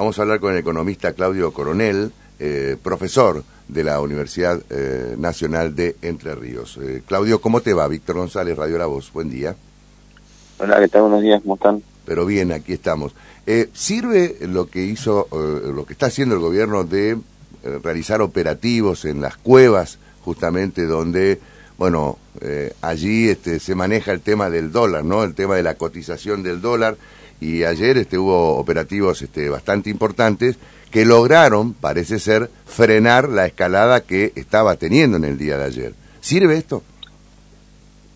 Vamos a hablar con el economista Claudio Coronel, eh, profesor de la Universidad eh, Nacional de Entre Ríos. Eh, Claudio, ¿cómo te va? Víctor González, Radio La Voz. Buen día. Hola, ¿qué tal? Buenos días, ¿cómo están? Pero bien, aquí estamos. ¿Sirve lo que hizo, lo que está haciendo el gobierno de realizar operativos en las cuevas, justamente donde bueno, allí este, se maneja el tema del dólar, ¿no? El tema de la cotización del dólar y ayer este, hubo operativos este, bastante importantes que lograron, parece ser, frenar la escalada que estaba teniendo en el día de ayer. ¿Sirve esto?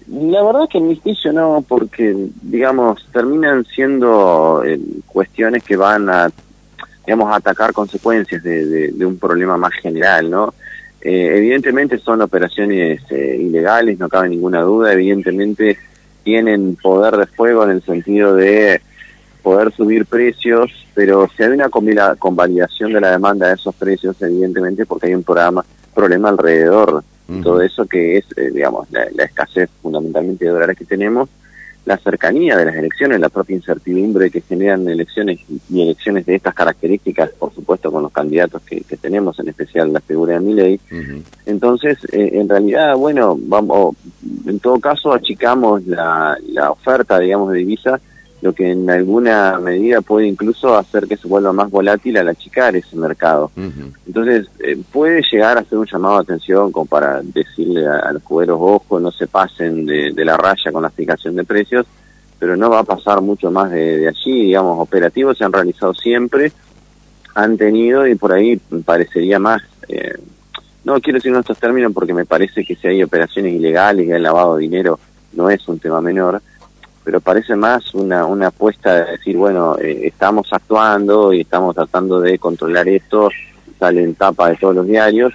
La verdad que en mi juicio no, porque, digamos, terminan siendo eh, cuestiones que van a, digamos, a atacar consecuencias de, un problema más general, ¿no? Eh, evidentemente son operaciones eh, ilegales, no cabe ninguna duda, evidentemente tienen poder de fuego en el sentido de poder subir precios, pero si hay una convalidación de la demanda de esos precios, evidentemente porque hay un programa, problema alrededor de todo eso que es, eh, digamos, la, la, escasez fundamentalmente de dólares que tenemos la cercanía de las elecciones, la propia incertidumbre que generan elecciones y elecciones de estas características, por supuesto, con los candidatos que, tenemos, en especial la figura de Miley. Entonces, eh, en realidad, bueno, vamos, en todo caso, achicamos la, la oferta, digamos, de divisas lo que en alguna medida puede incluso hacer que se vuelva más volátil al achicar ese mercado. Entonces, eh, puede llegar a ser un llamado de atención como para decirle a, los cuberos, ojo, no se pasen de, la raya con la fijación de precios, pero no va a pasar mucho más de, allí, digamos, operativos se han realizado siempre, han tenido y por ahí parecería más... Eh, no quiero decir en estos términos porque me parece que si hay operaciones ilegales y hay lavado de dinero no es un tema menor, pero parece más una, una apuesta de decir, bueno, eh, estamos actuando y estamos tratando de controlar esto, sale en tapa de todos los diarios,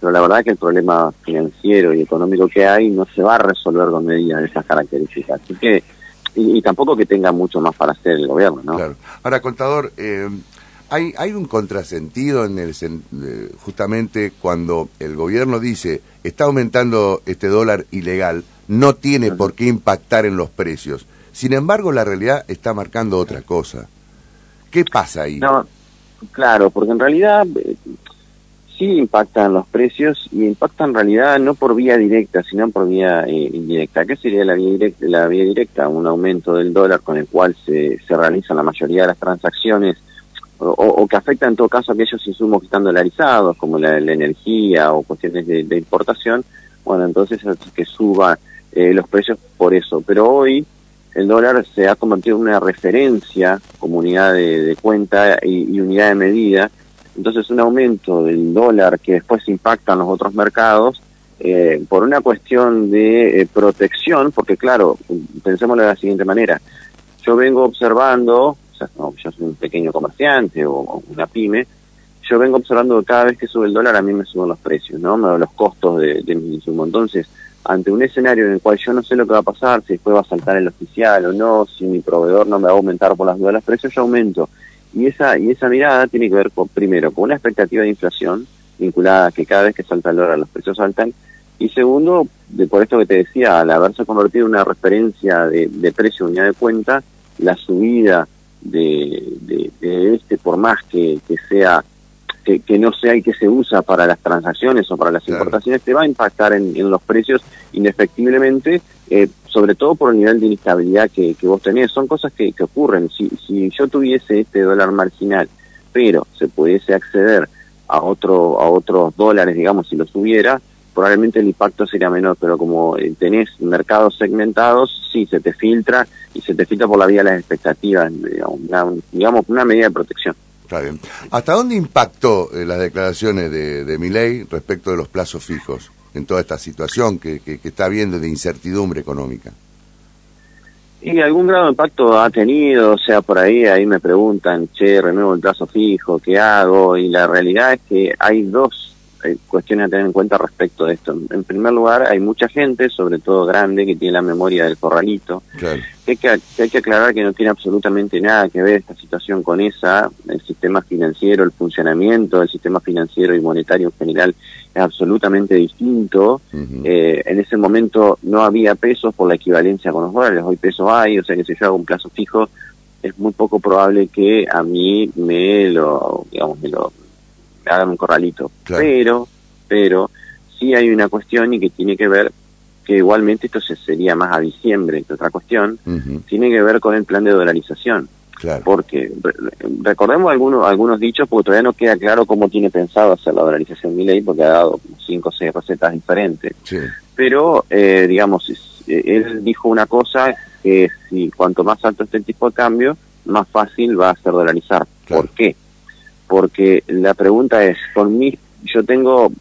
pero la verdad que el problema financiero y económico que hay no se va a resolver con medidas de esas características. Así que, y, tampoco que tenga mucho más para hacer el gobierno, ¿no? Claro. Ahora, contador, eh, hay, hay un contrasentido en el eh, justamente cuando el gobierno dice está aumentando este dólar ilegal, no tiene por qué impactar en los precios. Sin embargo, la realidad está marcando otra cosa. ¿Qué pasa ahí? No, claro, porque en realidad eh, sí impactan los precios y impactan en realidad no por vía directa, sino por vía eh, indirecta. ¿Qué sería la vía directa? La vía directa, un aumento del dólar con el cual se, se realizan la mayoría de las transacciones o, que afecta en todo caso a aquellos insumos que están dolarizados, como la, energía o cuestiones de, de, importación, bueno, entonces que suba eh, los precios por eso. Pero hoy el dólar se ha convertido en una referencia como unidad de, cuenta y, unidad de medida. Entonces un aumento del dólar que después impacta en los otros mercados eh, por una cuestión de eh, protección, porque claro, pensémoslo de la siguiente manera, yo vengo observando, o yo soy un pequeño comerciante o, una pyme, yo vengo observando que cada vez que sube el dólar a mí me suben los precios, ¿no? Los costos de, de mi insumo. Entonces, ante un escenario en el cual yo no sé lo que va a pasar, si después va a saltar el oficial o no, si mi proveedor no me va a aumentar por las dudas los precios, yo aumento. Y esa, y esa mirada tiene que ver con, primero, con una expectativa de inflación vinculada a que cada vez que salta el dólar los precios saltan, y segundo, de por esto que te decía, al haberse convertido en una referencia de, de precio unidad de cuenta, la subida de, de, este, por más que, que sea que, no sea y que se usa para las transacciones o para las importaciones, te va a impactar en, los precios indefectiblemente, eh, sobre todo por el nivel de inestabilidad que, vos tenés. Son cosas que, ocurren. Si, si yo tuviese este dólar marginal, pero se pudiese acceder a otro a otros dólares, digamos, si los hubiera, probablemente el impacto sería menor, pero como eh, tenés mercados segmentados, sí, se te filtra y se te filtra por la vía de las expectativas, digamos, una medida de protección. Está bien. ¿Hasta dónde impactó eh, las declaraciones de, de Miley respecto de los plazos fijos en toda esta situación que, que, está habiendo de incertidumbre económica? Y algún grado de impacto ha tenido, o sea, por ahí ahí me preguntan, che, renuevo el plazo fijo, ¿qué hago? Y la realidad es que hay dos hay cuestiones a tener en cuenta respecto de esto. En primer lugar, hay mucha gente, sobre todo grande, que tiene la memoria del corralito, que, hay que, hay que aclarar que no tiene absolutamente nada que ver esta situación con esa, el sistema financiero, el funcionamiento del sistema financiero y monetario en general es absolutamente distinto. eh, en ese momento no había pesos por la equivalencia con los dólares, hoy pesos hay, o sea que si yo hago un plazo fijo, es muy poco probable que a mí me lo, digamos, me lo hagan un corralito. Pero, pero, sí hay una cuestión y que tiene que ver, que igualmente esto se sería más a diciembre, que otra cuestión, tiene que ver con el plan de dolarización. Porque recordemos algunos algunos dichos, porque todavía no queda claro cómo tiene pensado hacer la dolarización mi ley, porque ha dado cinco o seis recetas diferentes. Pero, eh, digamos, eh, él dijo una cosa que si cuanto más alto esté el tipo de cambio, más fácil va a ser dolarizar. ¿Por qué? Porque la pregunta es, con mi, yo tengo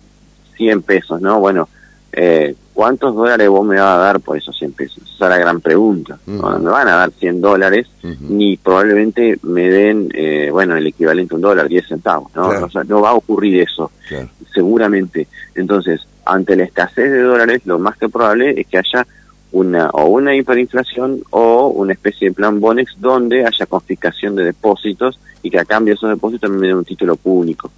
100 pesos, ¿no? Bueno, eh, ¿cuántos dólares vos me vas a dar por esos 100 pesos? Esa es la gran pregunta. No me van a dar 100 dólares, ni probablemente me den, eh, bueno, el equivalente a un dólar, 10 centavos, ¿no? no va a ocurrir eso, seguramente. Entonces, ante la escasez de dólares, lo más que probable es que haya una o una hiperinflación o una especie de plan Bonex donde haya confiscación de depósitos y que a cambio de esos depósitos me den un título público.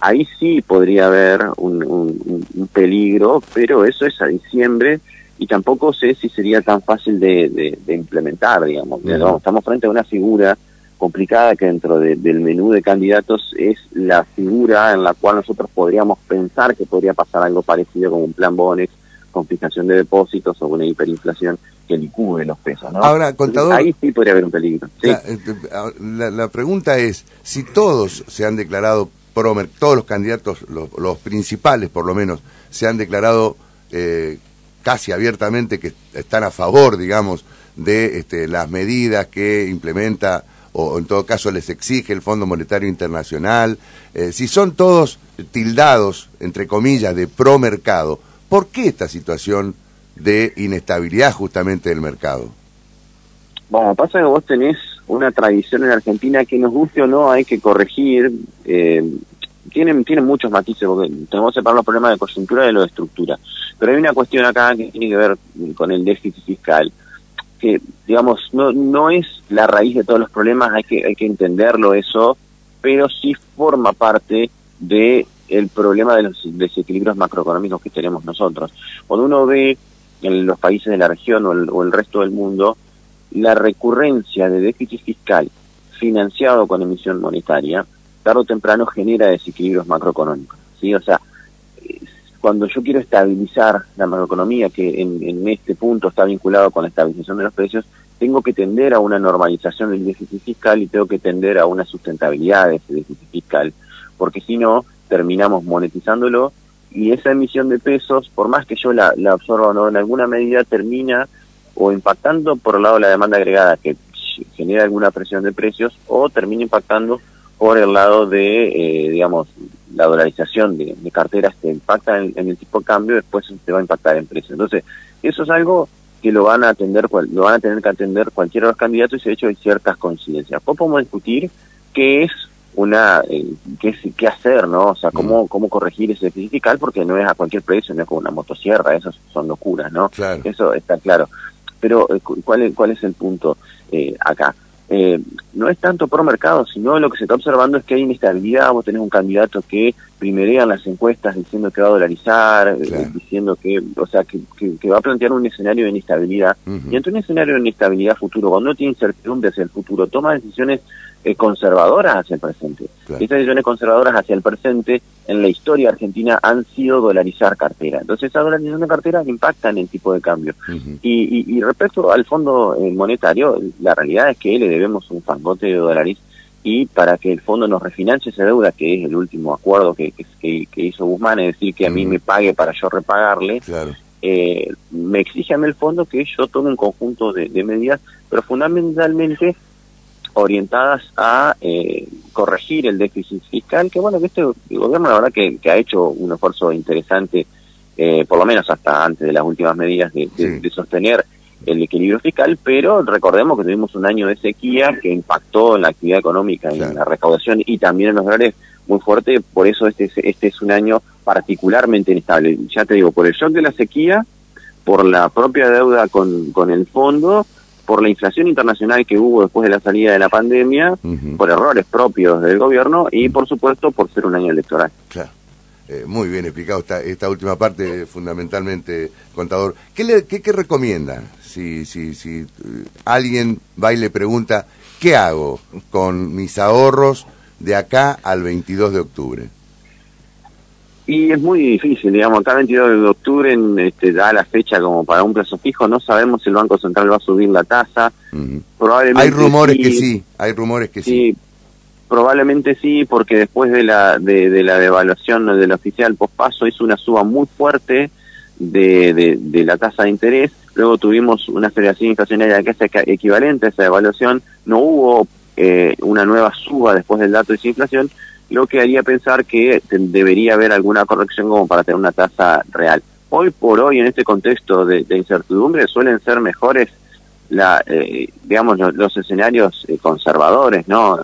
Ahí sí podría haber un, un, peligro, pero eso es a diciembre y tampoco sé si sería tan fácil de, de, implementar, digamos. Estamos frente a una figura complicada que dentro del menú de candidatos es la figura en la cual nosotros podríamos pensar que podría pasar algo parecido con un plan Bonex confiscación de depósitos o una hiperinflación que licúe los pesos. ¿no? Ahora, contador. Ahí sí podría haber un peligro. Eh, la, pregunta es: si todos se han declarado pro, todos los candidatos, los, principales por lo menos, se han declarado eh, casi abiertamente que están a favor, digamos, de este, las medidas que implementa o en todo caso les exige el Fondo Monetario Internacional, eh, si son todos tildados, entre comillas, de pro mercado, ¿Por qué esta situación de inestabilidad justamente del mercado? Bueno, pasa que vos tenés una tradición en Argentina que nos guste o no hay que corregir. Eh, tienen, tienen muchos matices, porque tenemos que separar los problemas de coyuntura de lo de estructura. Pero hay una cuestión acá que tiene que ver con el déficit fiscal, que, digamos, no, no es la raíz de todos los problemas, hay que, hay que entenderlo eso, pero sí forma parte de el problema de los desequilibrios macroeconómicos que tenemos nosotros. Cuando uno ve en los países de la región o el, resto del mundo, la recurrencia de déficit fiscal financiado con emisión monetaria, tarde o temprano genera desequilibrios macroeconómicos. ¿sí? O sea, cuando yo quiero estabilizar la macroeconomía, que en, en, este punto está vinculado con la estabilización de los precios, tengo que tender a una normalización del déficit fiscal y tengo que tender a una sustentabilidad de ese déficit fiscal, porque si no, terminamos monetizándolo y esa emisión de pesos, por más que yo la, absorba o no, en alguna medida termina o impactando por el lado de la demanda agregada que genera alguna presión de precios o termina impactando por el lado de, eh, digamos, la dolarización de, carteras que impacta en, el tipo de cambio, después se va a impactar en precios. Entonces, eso es algo que lo van a atender, lo van a tener que atender cualquiera de los candidatos y de hecho hay ciertas coincidencias. Después podemos discutir qué es una eh, qué, qué hacer, ¿no? O sea, cómo, cómo corregir ese déficit fiscal, porque no es a cualquier precio, no es como una motosierra, eso son locuras, ¿no? Eso está claro. Pero, eh, ¿cuál es, cuál es el punto eh, acá? Eh, no es tanto pro mercado, sino lo que se está observando es que hay inestabilidad, vos tenés un candidato que primerea las encuestas diciendo que va a dolarizar, eh, diciendo que, o sea, que, que, va a plantear un escenario de inestabilidad. Y ante un escenario de inestabilidad futuro, cuando no tiene incertidumbre hacia el futuro, toma decisiones eh, conservadoras hacia el presente. Estas decisiones conservadoras hacia el presente en la historia argentina han sido dolarizar cartera. Entonces, esa dolarización de cartera impacta en el tipo de cambio. y, y, respecto al fondo eh, monetario, la realidad es que le debemos un fangote de dólares y para que el fondo nos refinancie esa deuda, que es el último acuerdo que, que, hizo Guzmán, es decir, que a mí me pague para yo repagarle, eh, me exige a mí el fondo que yo tome un conjunto de, de medidas, pero fundamentalmente orientadas a eh, corregir el déficit fiscal, que bueno, que este gobierno la verdad que, ha hecho un esfuerzo interesante, eh, por lo menos hasta antes de las últimas medidas de, sostener el equilibrio fiscal, pero recordemos que tuvimos un año de sequía que impactó en la actividad económica, en la recaudación y también en los dólares muy fuerte, por eso este, este es un año particularmente inestable. Ya te digo, por el shock de la sequía, por la propia deuda con, con el fondo, por la inflación internacional que hubo después de la salida de la pandemia, por errores propios del gobierno y, por supuesto, por ser un año electoral. Claro. Eh, muy bien explicado esta, esta última parte, fundamentalmente, contador. ¿Qué, le, qué, recomienda si, si, si eh, alguien va y le pregunta ¿qué hago con mis ahorros de acá al 22 de octubre? Y es muy difícil, digamos, acá el 22 de octubre este, da la fecha como para un plazo fijo, no sabemos si el Banco Central va a subir la tasa. Probablemente hay rumores que sí, hay rumores que sí. Probablemente sí, porque después de la, de, la devaluación del oficial pospaso hizo una suba muy fuerte de, de, la tasa de interés, luego tuvimos una aceleración inflacionaria que es equivalente a esa devaluación, no hubo eh, una nueva suba después del dato de esa inflación, lo que haría pensar que debería haber alguna corrección como para tener una tasa real. Hoy por hoy, en este contexto de, incertidumbre, suelen ser mejores la, eh, digamos, los, escenarios eh, conservadores, ¿no?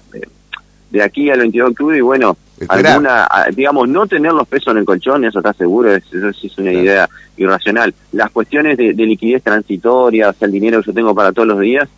De, aquí al 22 de octubre, y bueno, alguna, digamos, no tener los pesos en el colchón, eso está seguro, eso sí es una idea irracional. Las cuestiones de, de liquidez transitoria, o sea, el dinero que yo tengo para todos los días,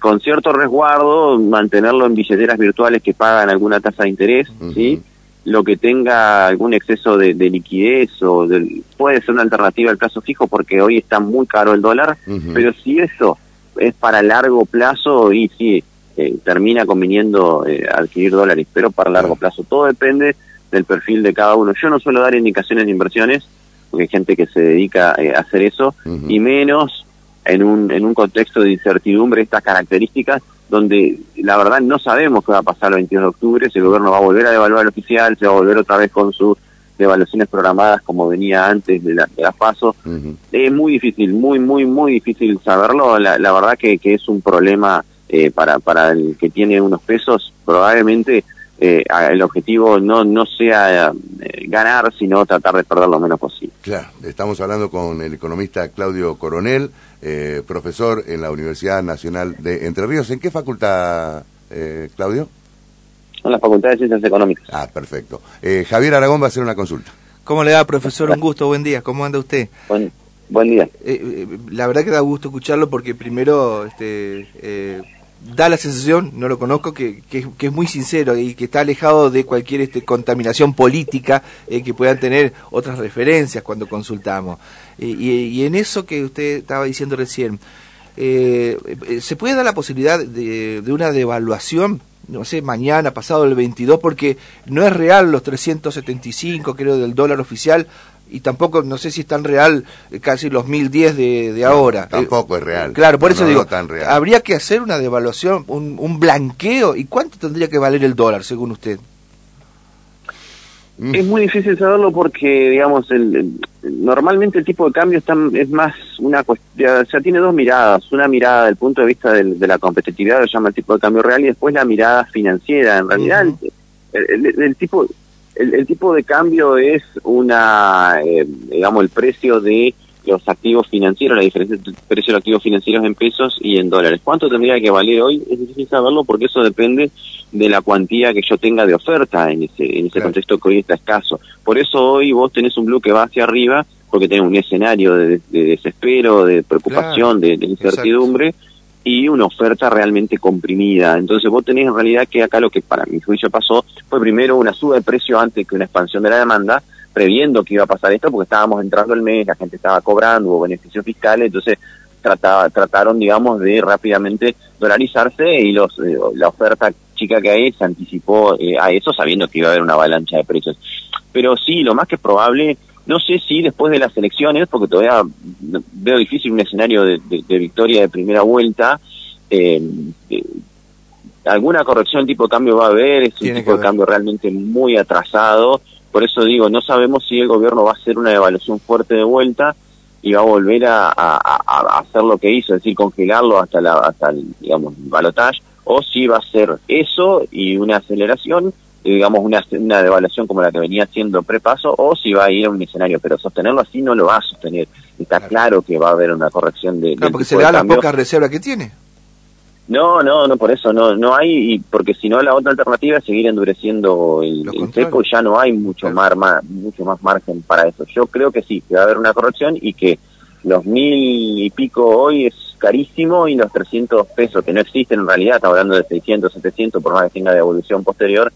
con cierto resguardo, mantenerlo en billeteras virtuales que pagan alguna tasa de interés, ¿sí? Lo que tenga algún exceso de, liquidez o puede ser una alternativa al plazo fijo porque hoy está muy caro el dólar, pero si eso es para largo plazo y sí, eh, termina conviniendo eh, adquirir dólares, pero para largo plazo. Todo depende del perfil de cada uno. Yo no suelo dar indicaciones de inversiones, porque hay gente que se dedica eh, a hacer eso, y menos en un, en un contexto de incertidumbre estas características donde la verdad no sabemos qué va a pasar el 22 de octubre, si el gobierno va a volver a devaluar el oficial, se va a volver otra vez con sus devaluaciones programadas como venía antes de, la, de las pasos. Es muy difícil, muy, muy, muy difícil saberlo. La, la verdad que, que es un problema eh, para, para el que tiene unos pesos, probablemente eh, el objetivo no, no sea eh, ganar, sino tratar de perder lo menos posible. Claro, estamos hablando con el economista Claudio Coronel, eh, profesor en la Universidad Nacional de Entre Ríos. ¿En qué facultad, Claudio? En la Facultad de Ciencias Económicas. Ah, perfecto. Javier Aragón va a hacer una consulta. ¿Cómo le da, profesor? Un gusto, buen día. ¿Cómo anda usted? Buen, buen día. la verdad que da gusto escucharlo porque primero este, da la sensación, no lo conozco, que, que, es muy sincero y que está alejado de cualquier este, contaminación política eh, que puedan tener otras referencias cuando consultamos. y, en eso que usted estaba diciendo recién, eh, ¿se puede dar la posibilidad de, de una devaluación? no sé, mañana, pasado el 22, porque no es real los 375, creo, del dólar oficial, y tampoco no sé si es tan real eh, casi los 1010 de, de ahora. tampoco es real. Claro, por eso digo, habría que hacer una devaluación, un, un, blanqueo. ¿Y cuánto tendría que valer el dólar, según usted? Mm. Es muy difícil saberlo porque, digamos, el, normalmente el tipo de cambio está, es más una cuestión, o sea, tiene dos miradas. Una mirada del punto de vista de la competitividad, lo llama el tipo de cambio real, y después la mirada financiera. En realidad, el, tipo el, tipo de cambio es una, eh, digamos, el precio de los activos financieros, la diferencia entre el precio de los activos financieros en pesos y en dólares. ¿Cuánto tendría que valer hoy? Es difícil saberlo porque eso depende de la cuantía que yo tenga de oferta en ese, en ese contexto que hoy está escaso. Por eso hoy vos tenés un blue que va hacia arriba porque tenés un escenario de, desespero, de preocupación, de, incertidumbre y una oferta realmente comprimida. Entonces vos tenés en realidad que acá lo que para mi juicio pasó fue primero una suba de precio antes que una expansión de la demanda, previendo que iba a pasar esto porque estábamos entrando el mes, la gente estaba cobrando, hubo beneficios fiscales, entonces trataba, trataron, digamos, de rápidamente dolarizarse y los eh, la oferta chica que hay se anticipó eh, a eso sabiendo que iba a haber una avalancha de precios. Pero sí, lo más que probable no sé si después de las elecciones, porque todavía veo difícil un escenario de, victoria de primera vuelta, eh, eh, alguna corrección tipo de cambio va a haber, es un tipo de cambio realmente muy atrasado, por eso digo, no sabemos si el gobierno va a hacer una devaluación fuerte de vuelta y va a volver a, hacer lo que hizo, es decir, congelarlo hasta, la, hasta el, digamos, balotage, o si va a ser eso y una aceleración digamos, una, una devaluación como la que venía haciendo prepaso, o si va a ir a un escenario, pero sostenerlo así no lo va a sostener. Está claro, que va a haber una corrección de... Claro, porque se le da la poca reserva que tiene. No, no, no, por eso no no hay, y porque si no la otra alternativa es seguir endureciendo el, el cepo y ya no hay mucho, más, mucho más margen para eso. Yo creo que sí, que va a haber una corrección y que los mil y pico hoy es carísimo y los 300 pesos que no existen en realidad, está hablando de 600, 700, por más que tenga devolución posterior,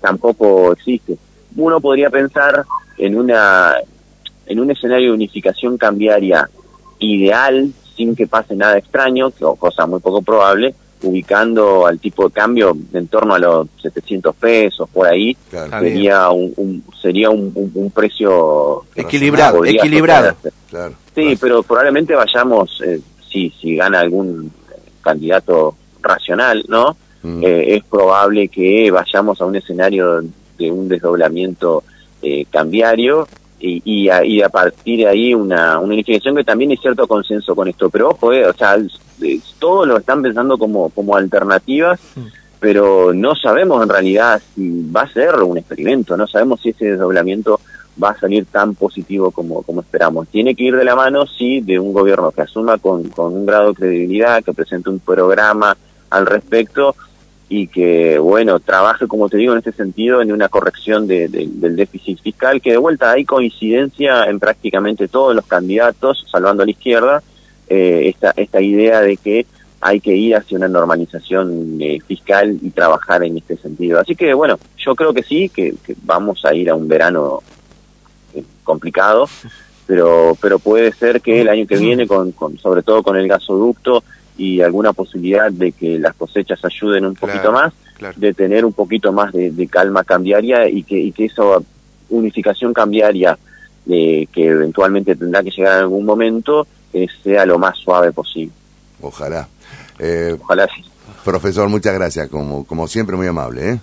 tampoco existe. Uno podría pensar en una en un escenario de unificación cambiaria ideal, sin que pase nada extraño, o cosa muy poco probable, ubicando al tipo de cambio en torno a los 700 pesos por ahí Claro. sería un, un- sería un, un- un precio Equilibrado, equilibrado. Claro. Sí, pero probablemente vayamos, eh, sí, si gana algún candidato racional, ¿no? Mm. Eh, es probable que vayamos a un escenario de un desdoblamiento eh, cambiario y, y, a, y a partir de ahí una, una unificación que también hay cierto consenso con esto. Pero ojo, eh, o sea, eh, todos lo están pensando como, como alternativas, pero no sabemos en realidad si va a ser un experimento, no sabemos si ese desdoblamiento va a salir tan positivo como, como esperamos. Tiene que ir de la mano, sí, de un gobierno que asuma con, con un grado de credibilidad, que presente un programa al respecto y que, bueno, trabaje, como te digo, en este sentido, en una corrección de- de- del déficit fiscal, que de vuelta hay coincidencia en prácticamente todos los candidatos, salvando a la izquierda, eh, esta, esta idea de que hay que ir hacia una normalización eh, fiscal y trabajar en este sentido. Así que, bueno, yo creo que sí, que, que vamos a ir a un verano eh, complicado, pero pero puede ser que el año que viene, con, con sobre todo con el gasoducto y alguna posibilidad de que las cosechas ayuden un Claro, poquito más, claro. de tener un poquito más de, de calma cambiaria y que, y que esa unificación cambiaria eh, que eventualmente tendrá que llegar en algún momento eh, sea lo más suave posible. Ojalá. Eh, Ojalá sí. profesor, muchas gracias. Como, como siempre, muy amable. ¿eh?